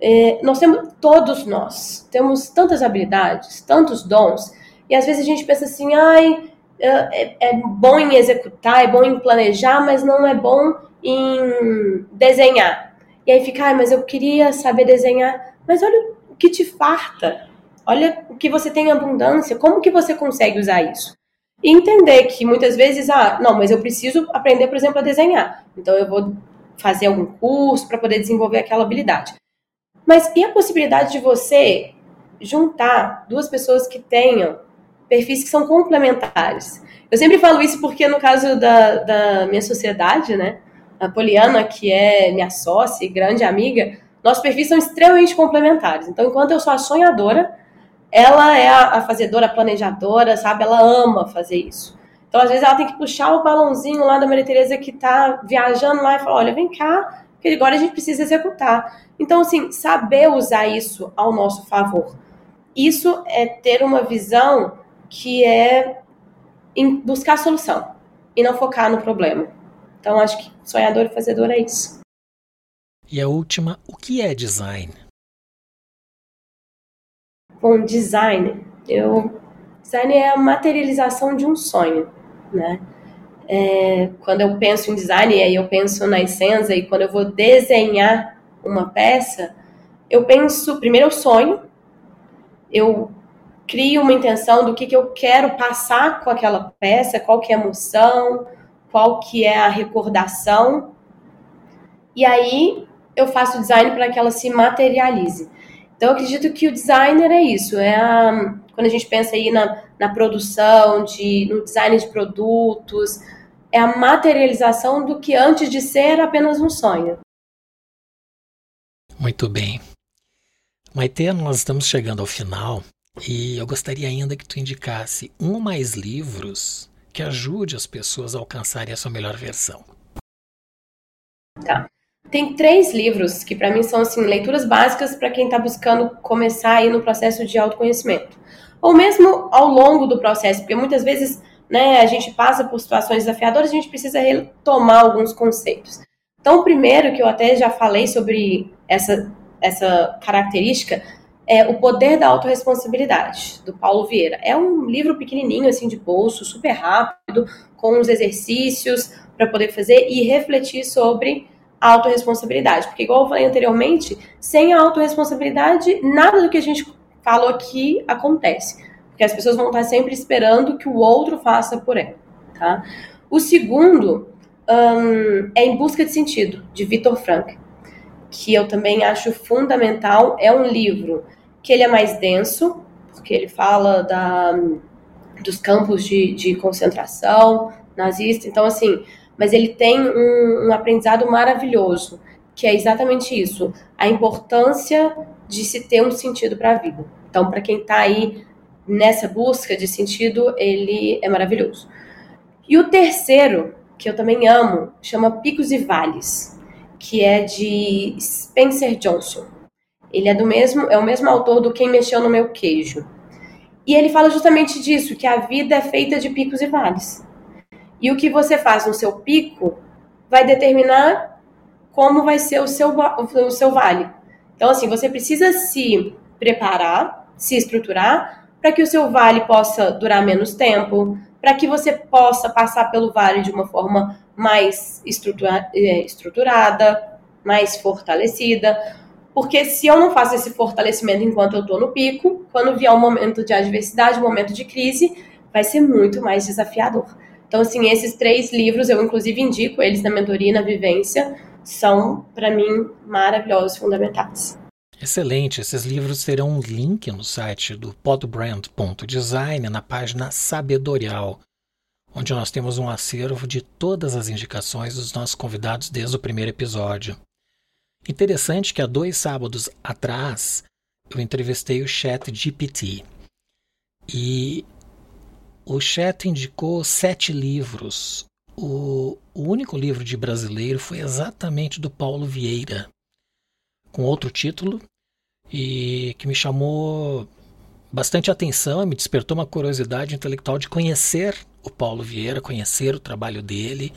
É, nós temos, todos nós, temos tantas habilidades, tantos dons, e às vezes a gente pensa assim, ai, é, é, bom em executar, é bom em planejar, mas não é bom em desenhar. E aí fica, ah, mas eu queria saber desenhar. Mas olha o que te farta. Olha o que você tem em abundância. Como que você consegue usar isso? E entender que muitas vezes, ah, não, mas eu preciso aprender, por exemplo, a desenhar. Então eu vou fazer algum curso para poder desenvolver aquela habilidade. Mas e a possibilidade de você juntar duas pessoas que tenham perfis que são complementares. Eu sempre falo isso porque no caso da, da minha sociedade, né, a Poliana, que é minha sócia e grande amiga, nossos perfis são extremamente complementares. Então, enquanto eu sou a sonhadora, ela é a, fazedora, a planejadora, sabe? Ela ama fazer isso. Então, às vezes, ela tem que puxar o balãozinho lá da Maria Tereza que está viajando lá e falar, olha, vem cá, que agora a gente precisa executar. Então, assim, saber usar isso ao nosso favor. Isso é ter uma visão que é buscar solução e não focar no problema. Então, acho que sonhador e fazedor é isso. E a última, o que é design? Bom, design, eu design é a materialização de um sonho, né? É, quando eu penso em design, aí eu penso na essência e quando eu vou desenhar uma peça, eu penso, primeiro eu sonho, eu crio uma intenção do que, que eu quero passar com aquela peça, qual que é a emoção, qual que é a recordação. E aí eu faço design para que ela se materialize. Então eu acredito que o designer é isso, é a, quando a gente pensa aí na, na produção, de, no design de produtos, é a materialização do que antes de ser apenas um sonho. Muito bem. Maite, nós estamos chegando ao final e eu gostaria ainda que tu indicasse um ou mais livros que ajude as pessoas a alcançarem a sua melhor versão. Tá. Tem três livros que para mim são assim leituras básicas para quem está buscando começar aí no processo de autoconhecimento, ou mesmo ao longo do processo, porque muitas vezes, né, a gente passa por situações desafiadoras, a gente precisa retomar alguns conceitos. Então, o primeiro que eu até já falei sobre essa essa característica é O Poder da Autoresponsabilidade, do Paulo Vieira. É um livro pequenininho, assim, de bolso, super rápido, com os exercícios para poder fazer e refletir sobre autorresponsabilidade. Porque, igual eu falei anteriormente, sem a autorresponsabilidade, nada do que a gente falou aqui acontece. Porque as pessoas vão estar sempre esperando que o outro faça por ela, tá? O segundo um, é Em Busca de Sentido, de Viktor Frankl que eu também acho fundamental. É um livro que ele é mais denso, porque ele fala da, dos campos de, de concentração nazista. Então, assim, mas ele tem um, um aprendizado maravilhoso, que é exatamente isso: a importância de se ter um sentido para a vida. Então, para quem está aí nessa busca de sentido, ele é maravilhoso. E o terceiro, que eu também amo, chama Picos e Vales, que é de Spencer Johnson. Ele é do mesmo, é o mesmo autor do Quem Mexeu no Meu Queijo. E ele fala justamente disso, que a vida é feita de picos e vales. E o que você faz no seu pico vai determinar como vai ser o seu, o seu vale. Então, assim, você precisa se preparar, se estruturar, para que o seu vale possa durar menos tempo, para que você possa passar pelo vale de uma forma mais estrutura, é, estruturada, mais fortalecida. Porque se eu não faço esse fortalecimento enquanto eu estou no pico, quando vier um momento de adversidade, um momento de crise, vai ser muito mais desafiador. Então, assim, esses três livros, eu inclusive indico eles na mentoria e na vivência, são, para mim, maravilhosos, fundamentais. Excelente. Esses livros terão um link no site do podbrand.design, na página Sabedorial, onde nós temos um acervo de todas as indicações dos nossos convidados desde o primeiro episódio. Interessante que há dois sábados atrás eu entrevistei o Chat GPT e o Chat indicou sete livros. O, o único livro de brasileiro foi exatamente do Paulo Vieira, com outro título, e que me chamou bastante atenção, me despertou uma curiosidade intelectual de conhecer o Paulo Vieira, conhecer o trabalho dele.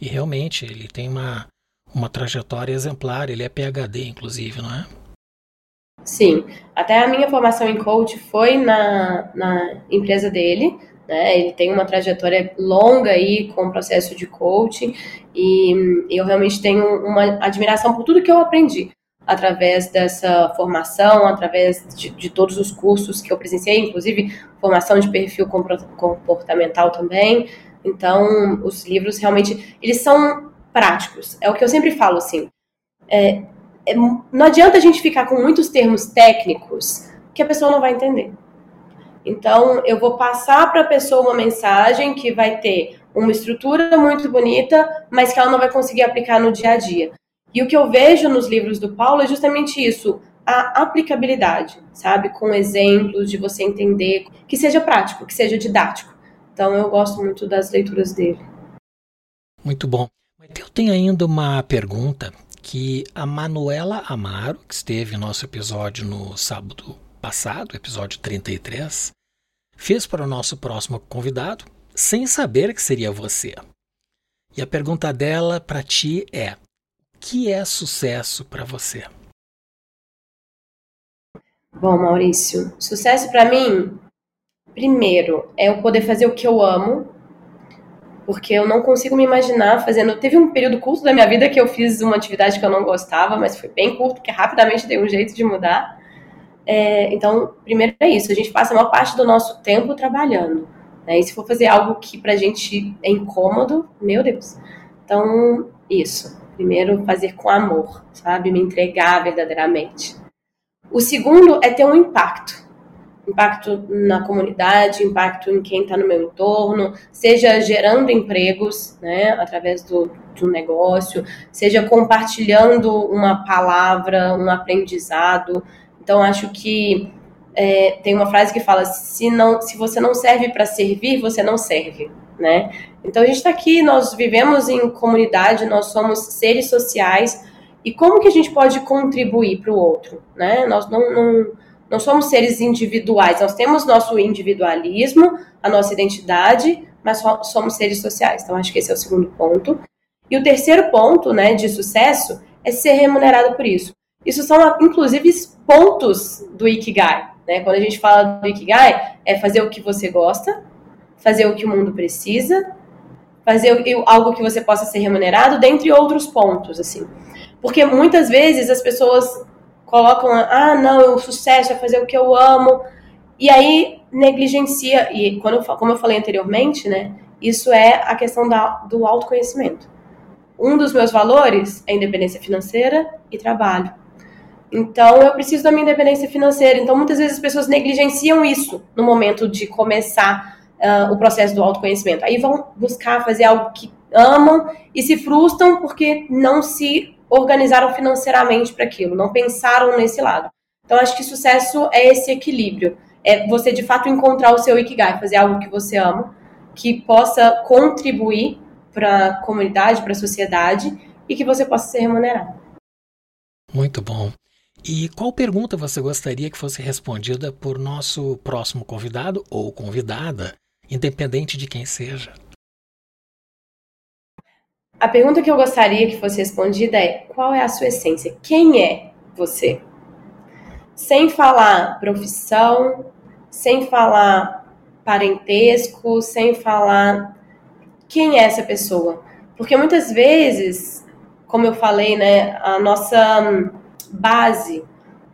E realmente ele tem uma, uma trajetória exemplar. Ele é PhD, inclusive, não é? Sim. Até a minha formação em coach foi na, na empresa dele. Né? Ele tem uma trajetória longa aí com o processo de coaching e eu realmente tenho uma admiração por tudo que eu aprendi através dessa formação, através de, de, todos os cursos que eu presenciei, inclusive formação de perfil comportamental também. Então, os livros realmente eles são práticos. É o que eu sempre falo, assim. É, é, não adianta a gente ficar com muitos termos técnicos que a pessoa não vai entender. Então, eu vou passar para a pessoa uma mensagem que vai ter uma estrutura muito bonita, mas que ela não vai conseguir aplicar no dia a dia. E o que eu vejo nos livros do Paulo é justamente isso, a aplicabilidade, sabe? Com exemplos de você entender, que seja prático, que seja didático. Então, eu gosto muito das leituras dele. Muito bom. Eu tenho ainda uma pergunta que a Manuela Amaro, que esteve no nosso episódio no sábado passado, episódio 33, fez para o nosso próximo convidado, sem saber que seria você. E a pergunta dela para ti é: o que é sucesso para você? Bom, Maurício, sucesso para mim, primeiro, é eu poder fazer o que eu amo porque eu não consigo me imaginar fazendo. Teve um período curto da minha vida que eu fiz uma atividade que eu não gostava, mas foi bem curto, porque rapidamente dei um jeito de mudar. É, então, primeiro é isso, a gente passa a maior parte do nosso tempo trabalhando. Né? E se for fazer algo que pra gente é incômodo, meu Deus. Então, isso. Primeiro, fazer com amor, sabe? Me entregar verdadeiramente. O segundo é ter um impacto impacto na comunidade, impacto em quem está no meu entorno, seja gerando empregos, né, através do, do negócio, seja compartilhando uma palavra, um aprendizado. Então, acho que é, tem uma frase que fala: se, não, se você não serve para servir, você não serve. Né? Então, a gente está aqui, nós vivemos em comunidade, nós somos seres sociais. E como que a gente pode contribuir para o outro? Né? Nós não, não não somos seres individuais, nós temos nosso individualismo, a nossa identidade, mas somos seres sociais. Então, acho que esse é o segundo ponto. E o terceiro ponto, né, de sucesso é ser remunerado por isso. Isso são, inclusive, pontos do Ikigai. Né? Quando a gente fala do Ikigai, é fazer o que você gosta, fazer o que o mundo precisa, fazer algo que você possa ser remunerado, dentre outros pontos, assim. Porque muitas vezes as pessoas colocam, ah, não, o sucesso é fazer o que eu amo, e aí negligencia, e quando como eu falei anteriormente, né, isso é a questão da, do autoconhecimento. Um dos meus valores é independência financeira e trabalho. Então, eu preciso da minha independência financeira. Então, muitas vezes as pessoas negligenciam isso no momento de começar uh, o processo do autoconhecimento. Aí vão buscar fazer algo que amam e se frustram porque não se organizaram financeiramente para aquilo, não pensaram nesse lado. Então, acho que sucesso é esse equilíbrio é você de fato encontrar o seu ikigai, fazer algo que você ama, que possa contribuir para a comunidade, para a sociedade e que você possa ser remunerado. Muito bom. E qual pergunta você gostaria que fosse respondida por nosso próximo convidado ou convidada, independente de quem seja? A pergunta que eu gostaria que fosse respondida é: qual é a sua essência? Quem é você? Sem falar profissão, sem falar parentesco, sem falar quem é essa pessoa. Porque muitas vezes, como eu falei, né, a nossa base,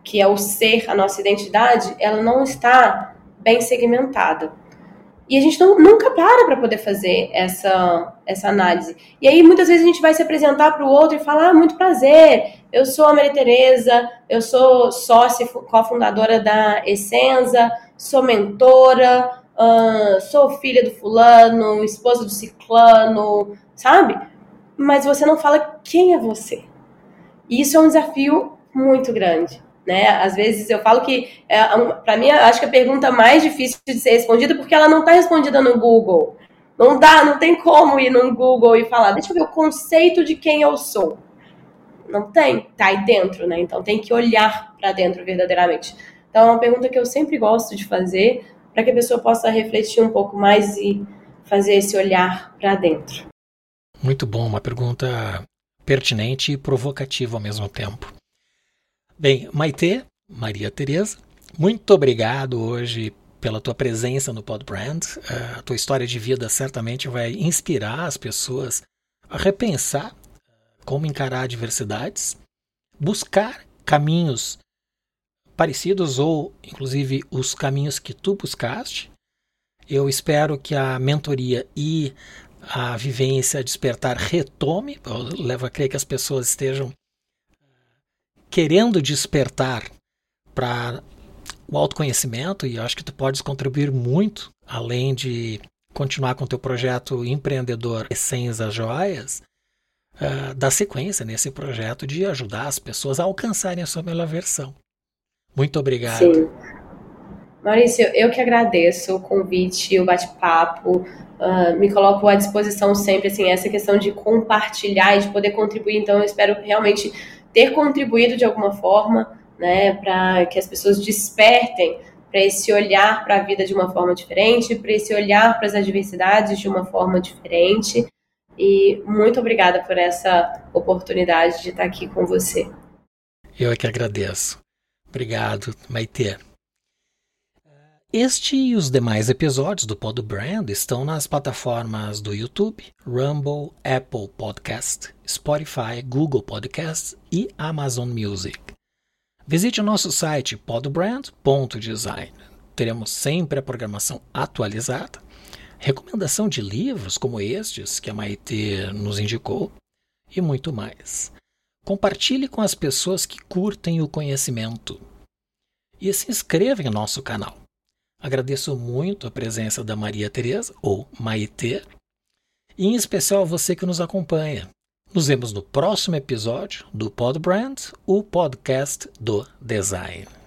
que é o ser, a nossa identidade, ela não está bem segmentada. E a gente não, nunca para para poder fazer essa, essa análise. E aí, muitas vezes, a gente vai se apresentar para o outro e falar: ah, muito prazer, eu sou a Maria Tereza, eu sou sócia cofundadora da Essenza, sou mentora, uh, sou filha do fulano, esposa do ciclano, sabe? Mas você não fala quem é você. E isso é um desafio muito grande. Né? Às vezes eu falo que, é, para mim, acho que a pergunta mais difícil de ser respondida porque ela não está respondida no Google. Não dá, não tem como ir no Google e falar, deixa eu ver o conceito de quem eu sou. Não tem, tá aí dentro, né? Então tem que olhar para dentro verdadeiramente. Então é uma pergunta que eu sempre gosto de fazer para que a pessoa possa refletir um pouco mais e fazer esse olhar para dentro. Muito bom, uma pergunta pertinente e provocativa ao mesmo tempo. Bem, Maite, Maria Tereza, muito obrigado hoje pela tua presença no Pod Brand. A tua história de vida certamente vai inspirar as pessoas a repensar como encarar adversidades, buscar caminhos parecidos ou, inclusive, os caminhos que tu buscaste. Eu espero que a mentoria e a vivência despertar retome. Eu levo a crer que as pessoas estejam querendo despertar para o autoconhecimento e acho que tu podes contribuir muito, além de continuar com teu projeto empreendedor Essências Joias, uh, sequência nesse projeto de ajudar as pessoas a alcançarem a sua melhor versão. Muito obrigado. Sim. Maurício, eu que agradeço o convite, o bate-papo, uh, me coloco à disposição sempre, assim, essa questão de compartilhar e de poder contribuir, então eu espero realmente ter contribuído de alguma forma, né, para que as pessoas despertem para esse olhar para a vida de uma forma diferente, para esse olhar para as adversidades de uma forma diferente. E muito obrigada por essa oportunidade de estar aqui com você. Eu é que agradeço. Obrigado, Maite. Este e os demais episódios do Pod Brand estão nas plataformas do YouTube, Rumble, Apple Podcast, Spotify, Google Podcast e Amazon Music. Visite o nosso site podbrand.design. Teremos sempre a programação atualizada, recomendação de livros como estes que a Maite nos indicou e muito mais. Compartilhe com as pessoas que curtem o conhecimento e se inscreva em nosso canal. Agradeço muito a presença da Maria Tereza, ou Maitê, e em especial a você que nos acompanha. Nos vemos no próximo episódio do Pod Brand, o podcast do design.